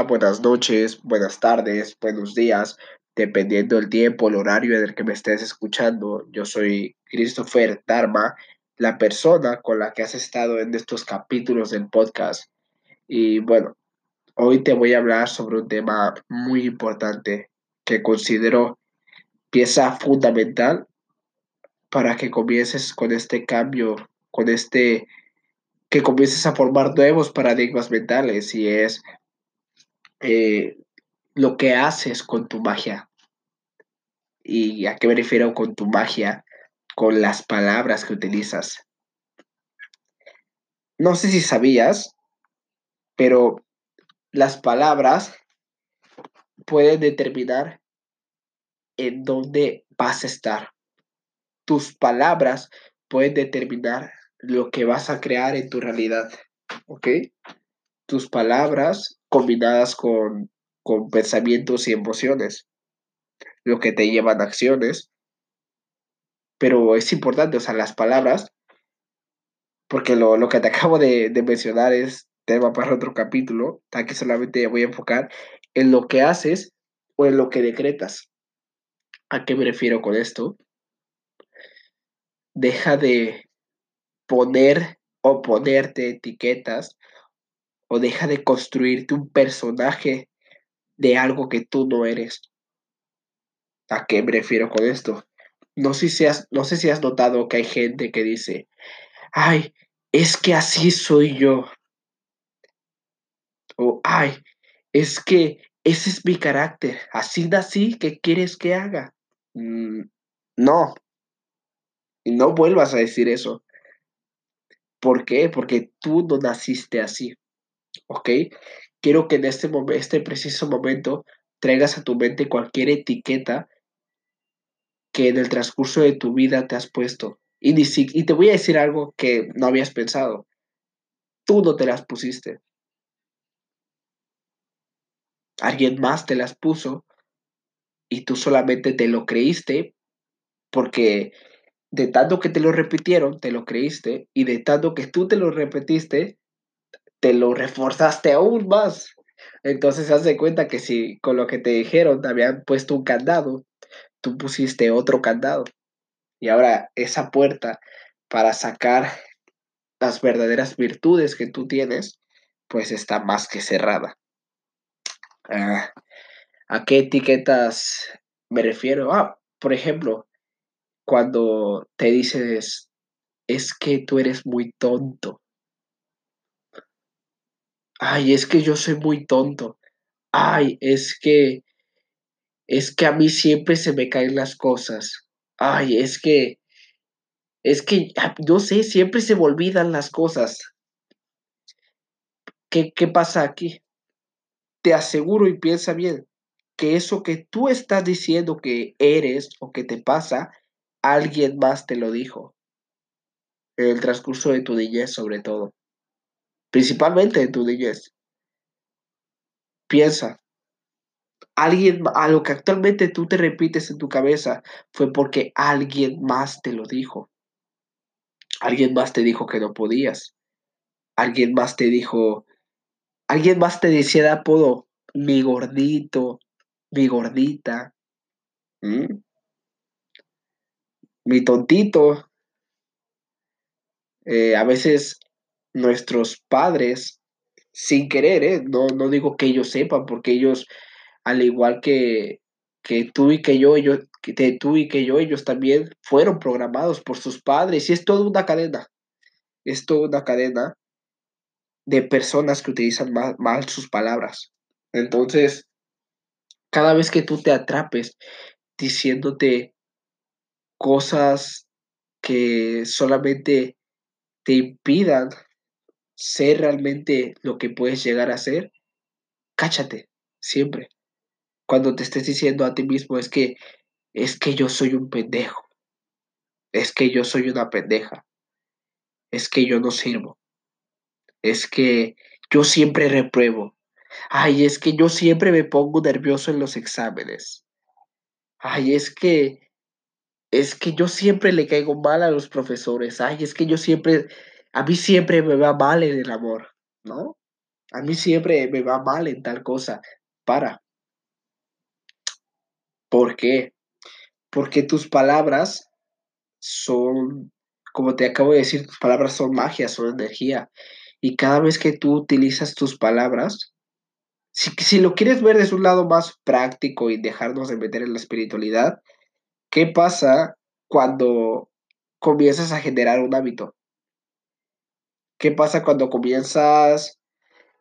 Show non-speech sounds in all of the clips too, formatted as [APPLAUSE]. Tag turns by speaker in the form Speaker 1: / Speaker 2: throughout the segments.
Speaker 1: Buenas noches, buenas tardes, buenos días, dependiendo del tiempo, el horario en el que me estés escuchando. Yo soy Christopher Dharma, la persona con la que has estado en estos capítulos del podcast. Y bueno, hoy te voy a hablar sobre un tema muy importante que considero pieza fundamental para que comiences con este cambio, con este, que comiences a formar nuevos paradigmas mentales y es eh, lo que haces con tu magia. ¿Y a qué me refiero con tu magia? Con las palabras que utilizas. No sé si sabías, pero las palabras pueden determinar en dónde vas a estar. Tus palabras pueden determinar lo que vas a crear en tu realidad. ¿Ok? Tus palabras combinadas con, con pensamientos y emociones, lo que te llevan a acciones. Pero es importante, o sea, las palabras, porque lo, lo que te [LAUGHS] acabo de, de mencionar es tema para otro capítulo, aquí solamente voy a enfocar en lo que haces o en lo que decretas. ¿A qué me refiero con esto? Deja de poner o ponerte etiquetas o deja de construirte un personaje de algo que tú no eres. ¿A qué me refiero con esto? No sé si has, no sé si has notado que hay gente que dice, ay, es que así soy yo. O, ay, es que ese es mi carácter. Así nací, ¿qué quieres que haga? Mm, no. No vuelvas a decir eso. ¿Por qué? Porque tú no naciste así. ¿Ok? Quiero que en este, este preciso momento traigas a tu mente cualquier etiqueta que en el transcurso de tu vida te has puesto. Y, y te voy a decir algo que no habías pensado. Tú no te las pusiste. Alguien más te las puso y tú solamente te lo creíste porque de tanto que te lo repitieron, te lo creíste y de tanto que tú te lo repetiste, te lo reforzaste aún más. Entonces, haz de cuenta que si con lo que te dijeron te habían puesto un candado, tú pusiste otro candado. Y ahora esa puerta para sacar las verdaderas virtudes que tú tienes, pues está más que cerrada. Ah, ¿A qué etiquetas me refiero? Ah, por ejemplo, cuando te dices, es que tú eres muy tonto ay, es que yo soy muy tonto, ay, es que, es que a mí siempre se me caen las cosas, ay, es que, es que, ah, no sé, siempre se me olvidan las cosas. ¿Qué, qué pasa aquí? Te aseguro y piensa bien que eso que tú estás diciendo que eres o que te pasa, alguien más te lo dijo. En el transcurso de tu niñez, sobre todo principalmente en tu niñez. Piensa, alguien, a lo que actualmente tú te repites en tu cabeza fue porque alguien más te lo dijo. Alguien más te dijo que no podías. Alguien más te dijo, alguien más te decía de apodo, mi gordito, mi gordita, mi tontito. Eh, a veces nuestros padres, sin querer, ¿eh? no, no digo que ellos sepan, porque ellos, al igual que, que tú y que yo, ellos, que tú y que yo, ellos también fueron programados por sus padres, y es toda una cadena, es toda una cadena de personas que utilizan mal, mal sus palabras. Entonces, cada vez que tú te atrapes diciéndote cosas que solamente te impidan ser realmente lo que puedes llegar a ser, cáchate, siempre. Cuando te estés diciendo a ti mismo es que es que yo soy un pendejo. Es que yo soy una pendeja. Es que yo no sirvo. Es que yo siempre repruebo. Ay, es que yo siempre me pongo nervioso en los exámenes. Ay, es que es que yo siempre le caigo mal a los profesores. Ay, es que yo siempre a mí siempre me va mal en el amor, ¿no? a mí siempre me va mal en tal cosa. Para. ¿Por qué? Porque tus palabras son, como te acabo de decir, tus palabras son magia, son energía. Y cada vez que tú utilizas tus palabras, si, si lo quieres ver desde un lado más práctico y dejarnos de meter en la espiritualidad, ¿qué pasa cuando comienzas a generar un hábito? ¿Qué pasa cuando comienzas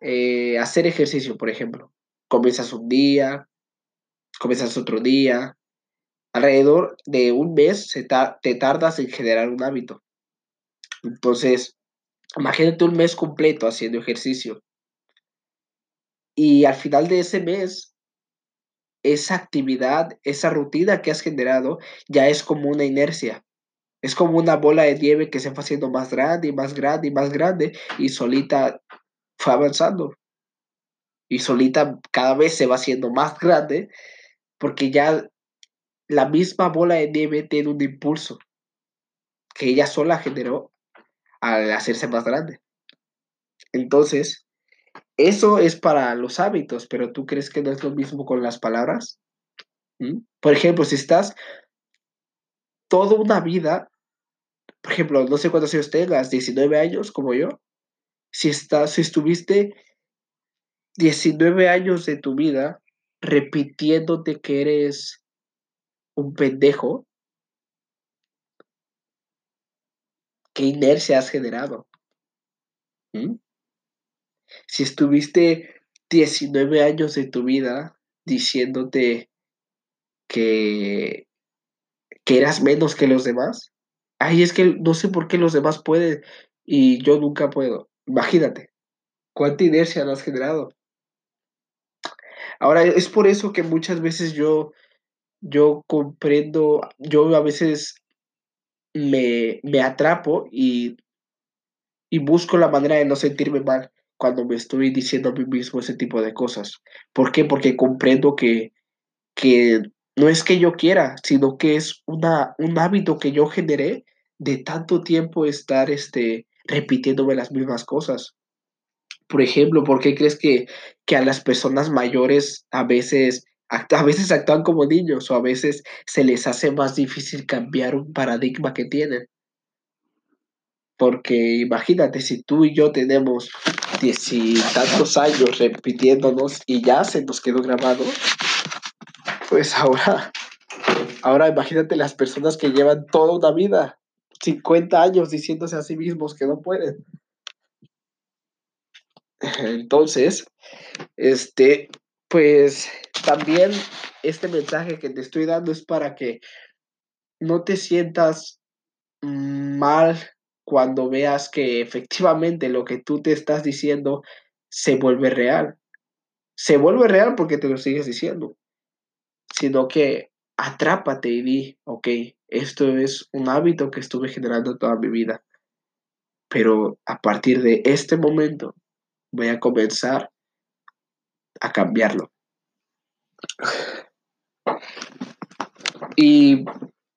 Speaker 1: eh, a hacer ejercicio, por ejemplo? Comienzas un día, comienzas otro día. Alrededor de un mes se te tardas en generar un hábito. Entonces, imagínate un mes completo haciendo ejercicio. Y al final de ese mes, esa actividad, esa rutina que has generado, ya es como una inercia. Es como una bola de nieve que se va haciendo más grande y más grande y más grande y solita fue avanzando. Y solita cada vez se va haciendo más grande porque ya la misma bola de nieve tiene un impulso que ella sola generó al hacerse más grande. Entonces, eso es para los hábitos, pero ¿tú crees que no es lo mismo con las palabras? ¿Mm? Por ejemplo, si estás toda una vida, por ejemplo, no sé cuántos años tengas, 19 años como yo, si, estás, si estuviste 19 años de tu vida repitiéndote que eres un pendejo, ¿qué inercia has generado? ¿Mm? Si estuviste 19 años de tu vida diciéndote que, que eras menos que los demás, ay, es que no sé por qué los demás pueden y yo nunca puedo. Imagínate, cuánta inercia has generado. Ahora, es por eso que muchas veces yo, yo comprendo, yo a veces me, me atrapo y, y busco la manera de no sentirme mal cuando me estoy diciendo a mí mismo ese tipo de cosas. ¿Por qué? Porque comprendo que, que no es que yo quiera, sino que es una, un hábito que yo generé de tanto tiempo estar este, repitiéndome las mismas cosas. Por ejemplo, ¿por qué crees que, que a las personas mayores a veces, a veces actúan como niños o a veces se les hace más difícil cambiar un paradigma que tienen? Porque imagínate, si tú y yo tenemos diez y tantos años repitiéndonos y ya se nos quedó grabado, pues ahora, ahora imagínate las personas que llevan toda una vida, 50 años diciéndose a sí mismos que no pueden. Entonces, este, pues también este mensaje que te estoy dando es para que no te sientas mal cuando veas que efectivamente lo que tú te estás diciendo se vuelve real. Se vuelve real porque te lo sigues diciendo, sino que atrápate y di, ok, esto es un hábito que estuve generando toda mi vida, pero a partir de este momento voy a comenzar a cambiarlo. ¿Y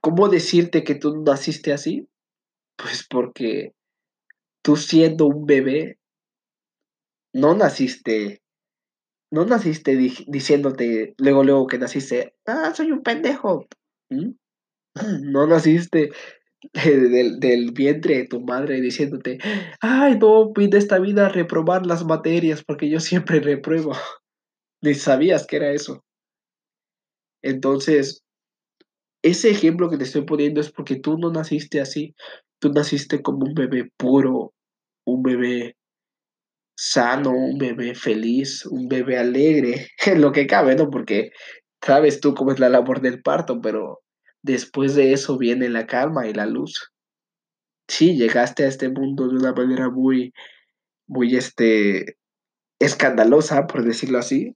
Speaker 1: cómo decirte que tú naciste así? Pues porque tú siendo un bebé, no naciste, no naciste diciéndote luego, luego que naciste, ah, soy un pendejo. ¿Mm? [CLEARS THROAT] No naciste del, del, vientre de tu madre diciéndote, ay, no, vine esta vida a reprobar las materias porque yo siempre [LAUGHS] repruebo. Ni sabías que era eso. Entonces, ese ejemplo que te estoy poniendo es porque tú no naciste así. Tú naciste como un bebé puro, un bebé sano, un bebé feliz, un bebé alegre, [LAUGHS] en lo que cabe, ¿no? Porque sabes tú cómo es la labor del parto, pero después de eso viene la calma y la luz. Sí, llegaste a este mundo de una manera muy, muy, este, escandalosa, por decirlo así,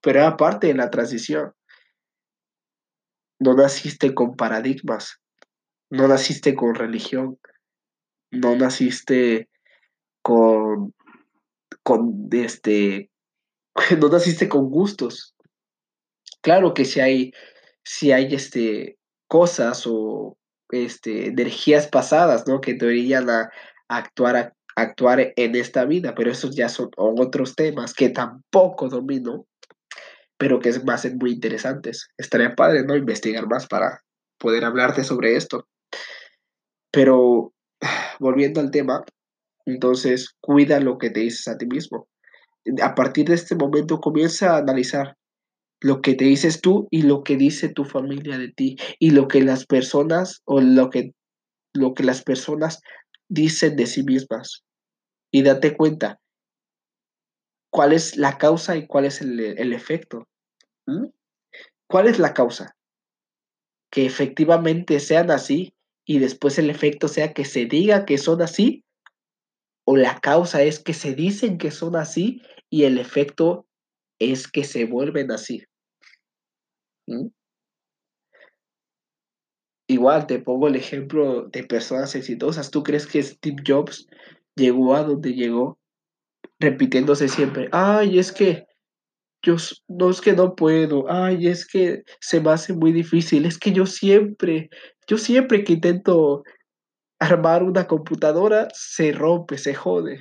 Speaker 1: pero era parte de la transición. No naciste con paradigmas, no naciste con religión, no naciste con, con este, [LAUGHS] no naciste con gustos. Claro que si hay, si hay este, cosas o este, energías pasadas, ¿no? Que deberían a, actuar actuar en esta vida, pero esos ya son otros temas que tampoco domino, pero que es más muy interesantes. Estaría padre, ¿no? Investigar más para poder hablarte sobre esto. Pero [SIGHS] volviendo al tema, entonces cuida lo que te dices a ti mismo. A partir de este momento comienza a analizar lo que te dices tú y lo que dice tu familia de ti y lo que las personas o lo que, lo que las personas dicen de sí mismas. Y date cuenta cuál es la causa y cuál es el, efecto. ¿Mm? ¿Cuál es la causa? Que efectivamente sean así y después el efecto sea que se diga que son así. O la causa es que se dicen que son así y el efecto es que se vuelven así. ¿Mm? Igual te pongo el ejemplo de personas exitosas. ¿Tú crees que Steve Jobs llegó a donde llegó repitiéndose siempre? Ay, es que yo no es que no puedo. Ay, es que se me hace muy difícil. Es que yo siempre, yo siempre que intento armar una computadora, se rompe, se jode.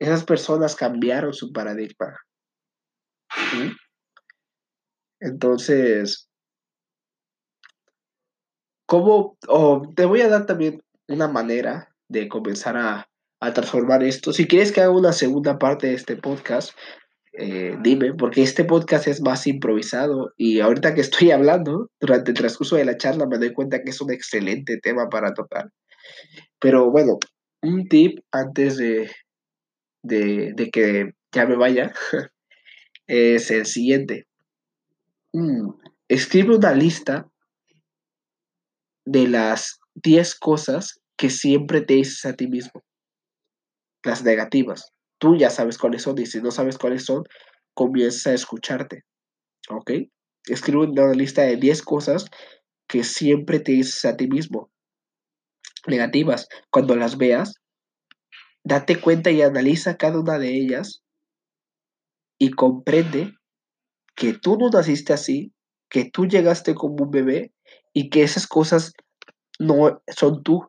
Speaker 1: Esas personas cambiaron su paradigma. Entonces, ¿cómo? te voy a dar también una manera de comenzar a, transformar esto. Si quieres que haga una segunda parte de este podcast, eh, dime, porque este podcast es más improvisado y ahorita que estoy hablando, durante el transcurso de la charla, me doy cuenta que es un excelente tema para tocar. Pero bueno, un tip antes de, de que ya me vaya [LAUGHS] es el siguiente. Mm, escribe una lista de las 10 cosas que siempre te dices a ti mismo. Las negativas. Tú ya sabes cuáles son y si no sabes cuáles son, comienza a escucharte. ¿Ok? Escribe una lista de 10 cosas que siempre te dices a ti mismo. Negativas. Cuando las veas, date cuenta y analiza cada una de ellas y comprende que tú no naciste así, que tú llegaste como un bebé y que esas cosas no son tú.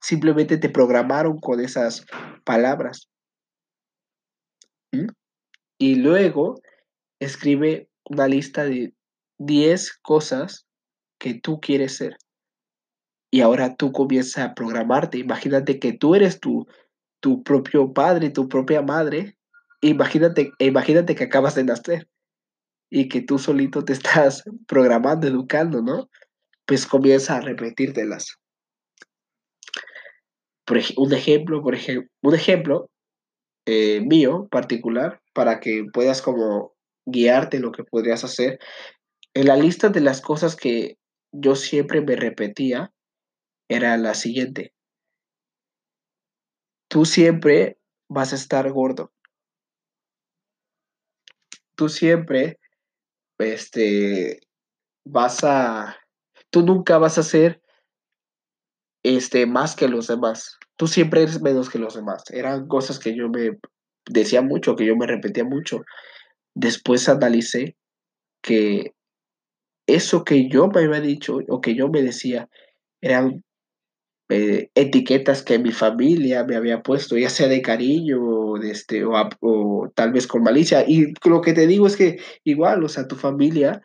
Speaker 1: Simplemente te programaron con esas palabras. ¿Mm? Y luego escribe una lista de 10 cosas que tú quieres ser. Y ahora tú comienzas a programarte. Imagínate que tú eres tu, tu propio padre, tu propia madre, imagínate, imagínate que acabas de nacer y que tú solito te [LAUGHS] estás programando, educando, ¿no? Pues comienza a repetírtelas. Por un ejemplo, por ejemplo, un ejemplo eh, mío particular para que puedas como guiarte lo que podrías hacer. En la lista de las cosas que yo siempre me repetía era la siguiente. Tú siempre vas a estar gordo tú siempre, este, vas a, tú nunca vas a ser, este, más que los demás. Tú siempre eres menos que los demás. Eran cosas que yo me decía mucho, que yo me repetía mucho. Después analicé que eso que yo me había dicho o que yo me decía eran eh, etiquetas que mi familia me había puesto, ya sea de cariño o, de este, o, tal vez con malicia. Y lo que te digo es que igual, o sea, tu familia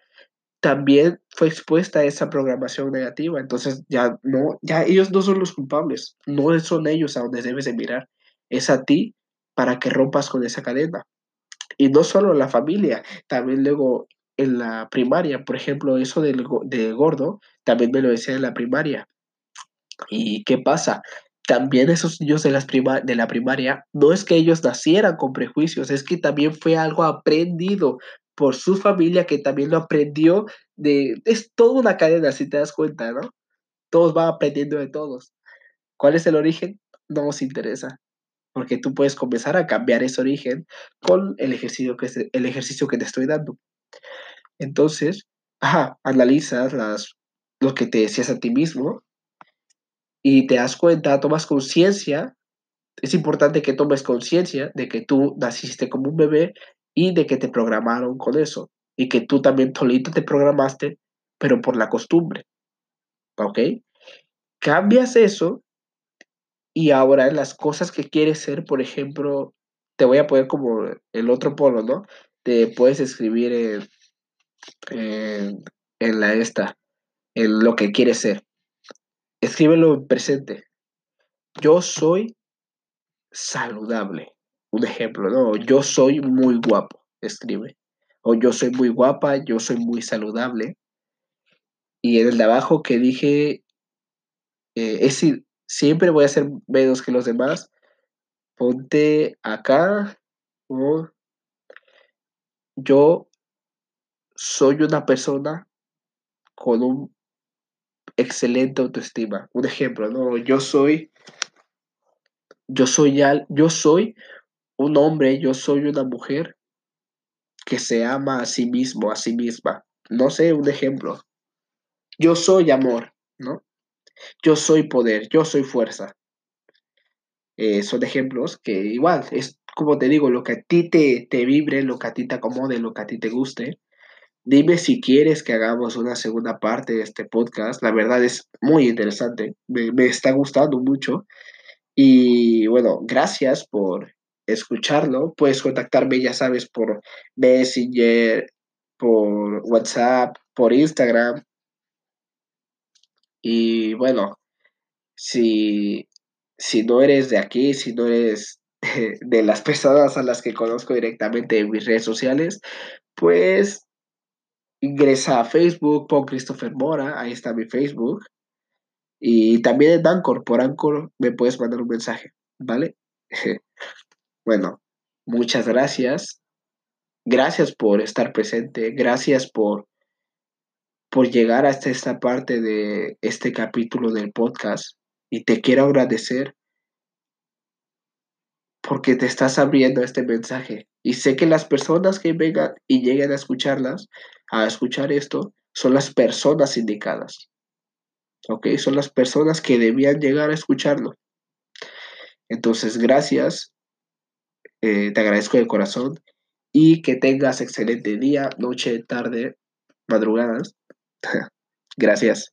Speaker 1: también fue expuesta a esa programación negativa. Entonces ya no, ya ellos no son los culpables, no son ellos a donde debes de mirar, es a ti para que rompas con esa cadena. Y no solo la familia, también luego en la primaria, por ejemplo, eso del, de gordo, también me lo decía en la primaria ¿Y qué pasa? También esos niños de, las de la primaria, no es que ellos nacieran con prejuicios, es que también fue algo aprendido por su familia que también lo aprendió de... Es toda una cadena, si te das cuenta, ¿no? Todos van aprendiendo de todos. ¿Cuál es el origen? No nos interesa, porque tú puedes comenzar a cambiar ese origen con el ejercicio que, el ejercicio que te estoy dando. Entonces, analizas las, lo que te decías a ti mismo, y te das cuenta, tomas conciencia, es importante que tomes conciencia de que tú naciste como un bebé y de que te programaron con eso y que tú también solito te programaste, pero por la costumbre. ¿Ok? Cambias eso Y ahora las cosas que quieres ser, por ejemplo, te voy a poner como el otro polo, ¿no? Te puedes escribir en, en, la esta, en lo que quieres ser. Escríbelo en presente. Yo soy saludable. Un ejemplo, ¿no? Yo soy muy guapo, escribe. O yo soy muy guapa, yo soy muy saludable. Y en el de abajo que dije, eh, es decir, siempre voy a ser menos que los demás. Ponte acá, o yo soy una persona con un excelente autoestima. Un ejemplo, ¿no? Yo soy, yo soy, yo soy un hombre, yo soy una mujer que se ama a sí mismo, a sí misma. No sé, un ejemplo. Yo soy amor, ¿no? Yo soy poder, yo soy fuerza. Eh, son ejemplos que igual, es como te digo, lo que a ti te, te vibre, lo que a ti te acomode, lo que a ti te guste. Dime si quieres que hagamos una segunda parte de este podcast. La verdad es muy interesante. Me, me está gustando mucho. Y bueno, gracias por escucharlo. Puedes contactarme, ya sabes, por Messenger, por WhatsApp, por Instagram. Y bueno, si, si no eres de aquí, si no eres [LAUGHS] de, las personas a las que conozco directamente en mis redes sociales, pues ingresa a Facebook, pon Christopher Mora, ahí está mi Facebook. Y también en Anchor, por Anchor me puedes mandar un mensaje, ¿vale? [LAUGHS] bueno, muchas gracias. Gracias por estar presente, gracias por, por llegar hasta esta parte de este capítulo del podcast. Y te quiero agradecer porque te estás abriendo este mensaje. Y sé que las personas que vengan y lleguen a escucharlas, a escuchar esto, son las personas indicadas. ¿Ok? Son las personas que debían llegar a escucharlo. Entonces, gracias. Eh, te agradezco de corazón. Y que tengas excelente día, noche, tarde, madrugadas. [LAUGHS] gracias.